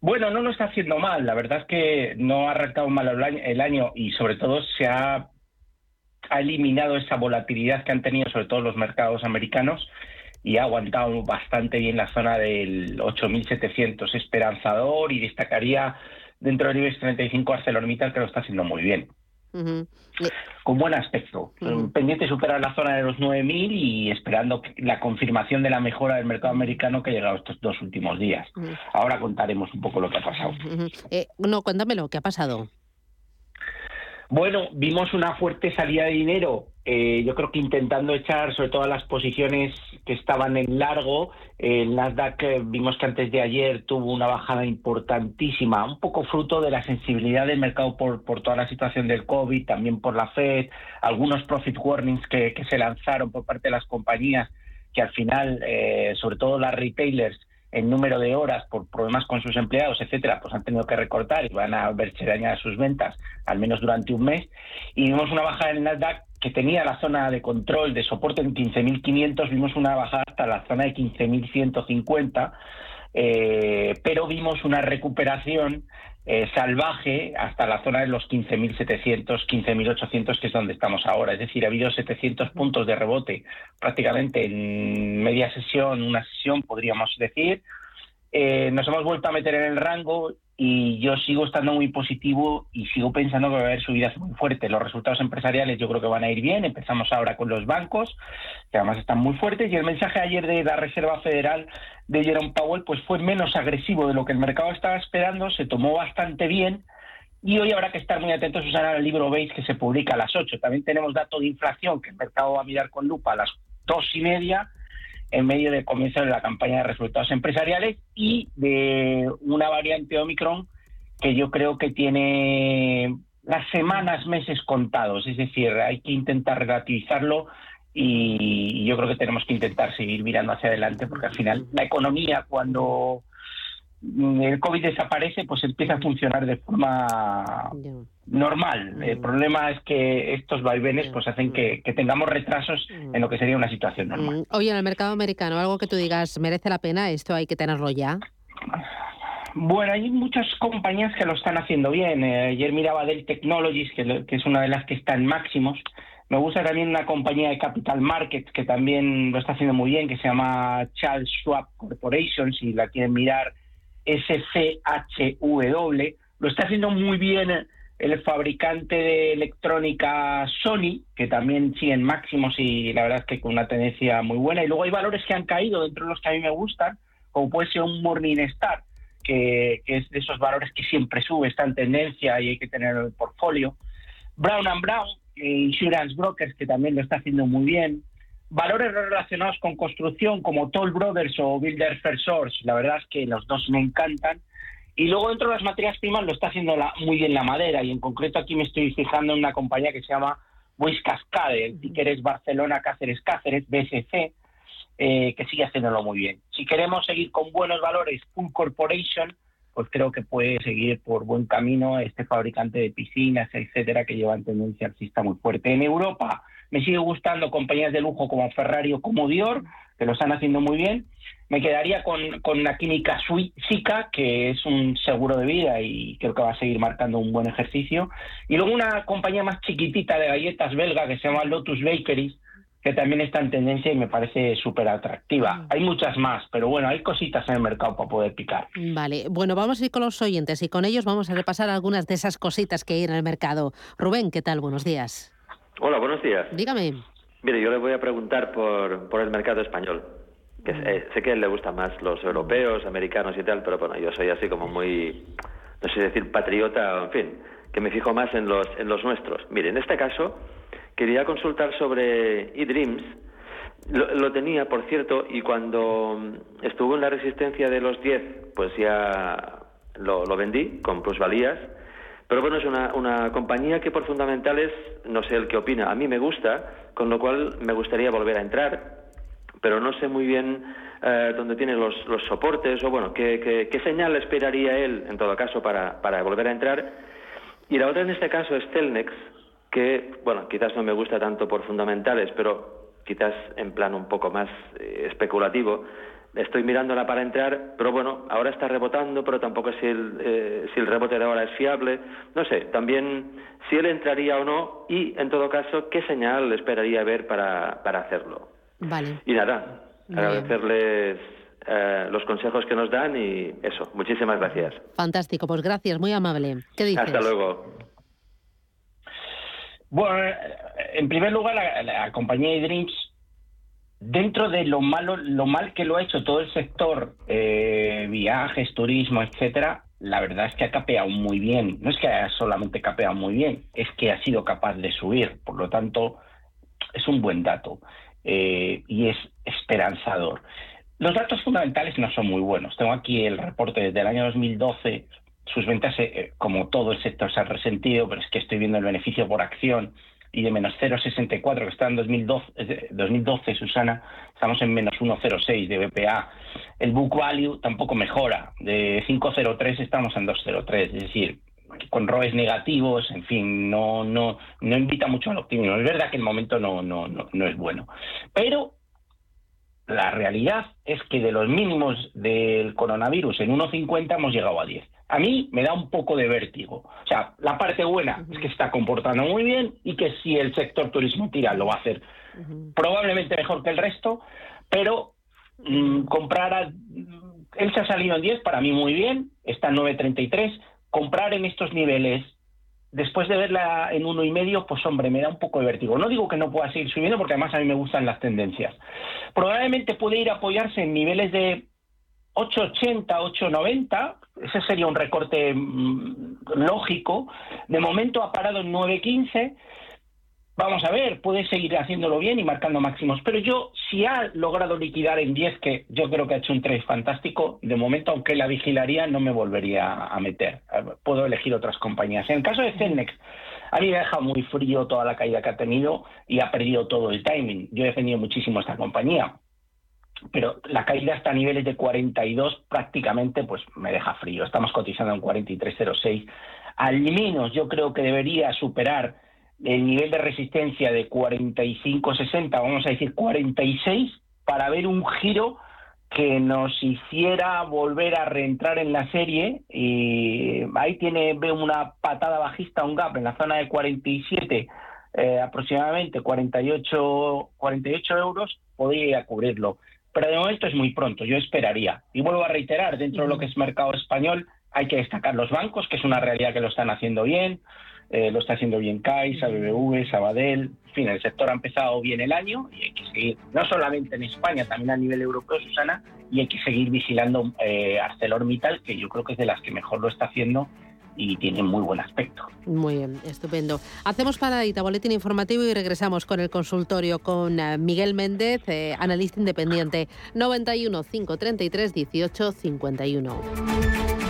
Bueno, no lo está haciendo mal. La verdad es que no ha arrancado mal el año, el año y sobre todo se ha, ha eliminado esa volatilidad que han tenido sobre todo los mercados americanos y ha aguantado bastante bien la zona del 8.700 esperanzador y destacaría dentro del IBEX 35 ArcelorMittal que lo está haciendo muy bien. Con buen aspecto. Ujú. Pendiente de superar la zona de los 9.000 y esperando la confirmación de la mejora del mercado americano que ha llegado estos dos últimos días. Ahora contaremos un poco lo que ha pasado. Eh, no, cuéntamelo, ¿qué ha pasado? Bueno, vimos una fuerte salida de dinero, eh, yo creo que intentando echar sobre todo las posiciones que estaban en largo. El Nasdaq eh, vimos que antes de ayer tuvo una bajada importantísima, un poco fruto de la sensibilidad del mercado por, por toda la situación del COVID, también por la Fed, algunos profit warnings que, que se lanzaron por parte de las compañías que al final, eh, sobre todo las retailers, en número de horas por problemas con sus empleados, etcétera, pues han tenido que recortar y van a verse dañadas sus ventas, al menos durante un mes. Y vimos una bajada en el Nasdaq que tenía la zona de control de soporte en 15.500, vimos una bajada hasta la zona de 15.150, eh, pero vimos una recuperación eh, salvaje hasta la zona de los 15.700, 15.800, que es donde estamos ahora. Es decir, ha habido 700 puntos de rebote prácticamente en media sesión, una sesión, podríamos decir. Eh, nos hemos vuelto a meter en el rango y yo sigo estando muy positivo y sigo pensando que va a haber subidas muy fuertes. Los resultados empresariales yo creo que van a ir bien. Empezamos ahora con los bancos, que además están muy fuertes. Y el mensaje ayer de la Reserva Federal de Jerome Powell pues fue menos agresivo de lo que el mercado estaba esperando. Se tomó bastante bien. Y hoy habrá que estar muy atentos, Susana, al libro Base que se publica a las 8. También tenemos dato de inflación que el mercado va a mirar con lupa a las dos y media en medio del comienzo de la campaña de resultados empresariales y de una variante Omicron que yo creo que tiene las semanas, meses contados. Es decir, hay que intentar relativizarlo y yo creo que tenemos que intentar seguir mirando hacia adelante porque al final la economía cuando el COVID desaparece pues empieza a funcionar de forma normal. El problema es que estos vaivenes pues hacen que, que tengamos retrasos en lo que sería una situación normal. Mm, Oye, en el mercado americano, algo que tú digas, ¿merece la pena? Esto hay que tenerlo ya. Bueno, hay muchas compañías que lo están haciendo bien. Eh, ayer miraba Dell Technologies, que, que es una de las que está en máximos. Me gusta también una compañía de Capital Markets que también lo está haciendo muy bien, que se llama Charles Schwab Corporation, si la quieren mirar, SCHW. Lo está haciendo muy bien el fabricante de electrónica Sony, que también sigue en máximos y la verdad es que con una tendencia muy buena. Y luego hay valores que han caído dentro de los que a mí me gustan, como puede ser un Morningstar, que, que es de esos valores que siempre sube, está en tendencia y hay que tener en el portfolio. Brown and Brown, Insurance Brokers, que también lo está haciendo muy bien. Valores relacionados con construcción, como Toll Brothers o Builder First Source, la verdad es que los dos me encantan. Y luego dentro de las materias primas lo está haciendo la- muy bien la madera, y en concreto aquí me estoy fijando en una compañía que se llama Bois Cascade, el ticker es Barcelona Cáceres Cáceres, BSC, eh, que sigue haciéndolo muy bien. Si queremos seguir con buenos valores, Full Corporation, pues creo que puede seguir por buen camino este fabricante de piscinas, etcétera, que lleva en tendencia alcista muy fuerte. En Europa me sigue gustando compañías de lujo como Ferrari o como Dior, que lo están haciendo muy bien. Me quedaría con, con la química Sui- Sika, que es un seguro de vida y creo que va a seguir marcando un buen ejercicio. Y luego una compañía más chiquitita de galletas belga que se llama Lotus Bakeries, que también está en tendencia y me parece súper atractiva. Hay muchas más, pero bueno, hay cositas en el mercado para poder picar. Vale, bueno, vamos a ir con los oyentes y con ellos vamos a repasar algunas de esas cositas que hay en el mercado. Rubén, ¿qué tal? Buenos días. Hola, buenos días. Dígame. Mire, yo le voy a preguntar por, por el mercado español. Que eh, sé que a él le gustan más los europeos, americanos y tal, pero bueno, yo soy así como muy, no sé decir patriota, en fin, que me fijo más en los, en los nuestros. Mire, en este caso, quería consultar sobre eDreams. Lo, lo tenía, por cierto, y cuando estuvo en la resistencia de los 10, pues ya lo, vendí con plusvalías. Pero bueno, es una, una compañía que por fundamentales, no sé el que opina, a mí me gusta, con lo cual me gustaría volver a entrar. pero no sé muy bien eh, dónde tiene los, los, soportes o bueno, qué, qué, señal esperaría él en todo caso para volver a entrar. Y la otra en este caso es Telnex, que bueno, quizás no me gusta tanto por fundamentales, pero quizás en plan un poco más eh, especulativo. Estoy mirándola para entrar, pero bueno, ahora está rebotando, pero tampoco sé si el, eh, si el rebote de ahora es fiable. No sé, también si él entraría o no y, en todo caso, qué señal esperaría ver para, para hacerlo. Vale. Y nada, agradecerles eh, los consejos que nos dan y eso, muchísimas gracias. Fantástico, pues gracias, muy amable. ¿Qué dices? Hasta luego. Bueno, en primer lugar, la, compañía de Dreams, dentro de lo malo, lo mal que lo ha hecho todo el sector, eh, viajes, turismo, etcétera, la verdad es que ha capeado muy bien. No es que haya solamente capeado muy bien, es que ha sido capaz de subir. Por lo tanto, es un buen dato eh, y es esperanzador. Los datos fundamentales no son muy buenos. Tengo aquí el reporte desde el año 2012. Sus ventas, eh, como todo el sector, se han resentido, pero es que estoy viendo el beneficio por acción y de menos 0,64 que está en 2012, 2012, Susana, estamos en menos 1,06 de BPA. El book value tampoco mejora, de 5,03 estamos en 2,03, es decir, con ROEs negativos, en fin, no, no, no invita mucho al optimismo. Es verdad que el momento no, no, no, no es bueno. Pero la realidad es que de los mínimos del coronavirus en 1,50 hemos llegado a 10. A mí me da un poco de vértigo. O sea, la parte buena es que está comportando muy bien y que si el sector turismo tira lo va a hacer probablemente mejor que el resto, pero mm, comprar a, él se ha salido en 10 para mí muy bien, está en 9.33, comprar en estos niveles después de verla en uno y medio, pues hombre, me da un poco de vértigo. No digo que no pueda seguir subiendo, porque además a mí me gustan las tendencias. Probablemente puede ir a apoyarse en niveles de 8,80, 8,90. Ese sería un recorte mm, lógico. De momento ha parado en 9,15 vamos a ver, puede seguir haciéndolo bien y marcando máximos. Pero yo, si ha logrado liquidar en 10, que yo creo que ha hecho un trade fantástico, de momento, aunque la vigilaría, no me volvería a meter. Puedo elegir otras compañías. En el caso de Celnex, a mí me muy frío toda la caída que ha tenido y ha perdido todo el timing. Yo he defendido muchísimo esta compañía. Pero la caída hasta niveles de 42 prácticamente pues me deja frío. Estamos cotizando en 43.06. Al menos yo creo que debería superar el nivel de resistencia de 45-60, vamos a decir 46, para ver un giro que nos hiciera volver a reentrar en la serie. Y ahí tiene, veo una patada bajista, un gap en la zona de 47, eh, aproximadamente 48, 48 euros, podría cubrirlo. Pero de momento es muy pronto, yo esperaría. Y vuelvo a reiterar, dentro de lo que es mercado español, hay que destacar los bancos, que es una realidad que lo están haciendo bien. Eh, lo está haciendo bien Caixa, BBV, Sabadell, en fin, el sector ha empezado bien el año y hay que seguir, no solamente en España, también a nivel europeo, Susana, y hay que seguir vigilando eh, ArcelorMittal, que yo creo que es de las que mejor lo está haciendo y tiene muy buen aspecto. Muy bien, estupendo. Hacemos paradita, boletín informativo y regresamos con el consultorio con eh, Miguel Méndez, eh, analista independiente, 91 533 18 51.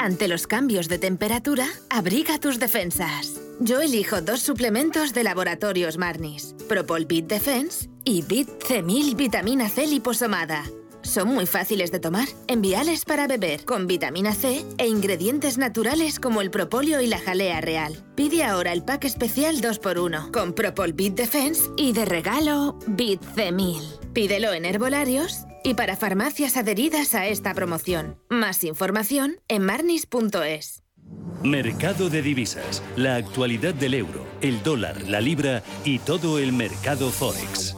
Ante los cambios de temperatura, abriga tus defensas. Yo elijo dos suplementos de laboratorios Marnis, Propol Bit Defense y Bit C1000 Vitamina C liposomada. Son muy fáciles de tomar, enviales para beber, con vitamina C e ingredientes naturales como el propóleo y la jalea real. Pide ahora el pack especial 2x1 con Propol Bit Defense y de regalo Bit C1000. Pídelo en herbolarios y para farmacias adheridas a esta promoción. Más información en marnis.es. Mercado de divisas, la actualidad del euro, el dólar, la libra y todo el mercado forex.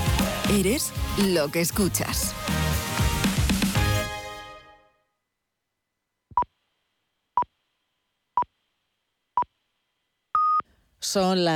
Eres lo que escuchas. Son las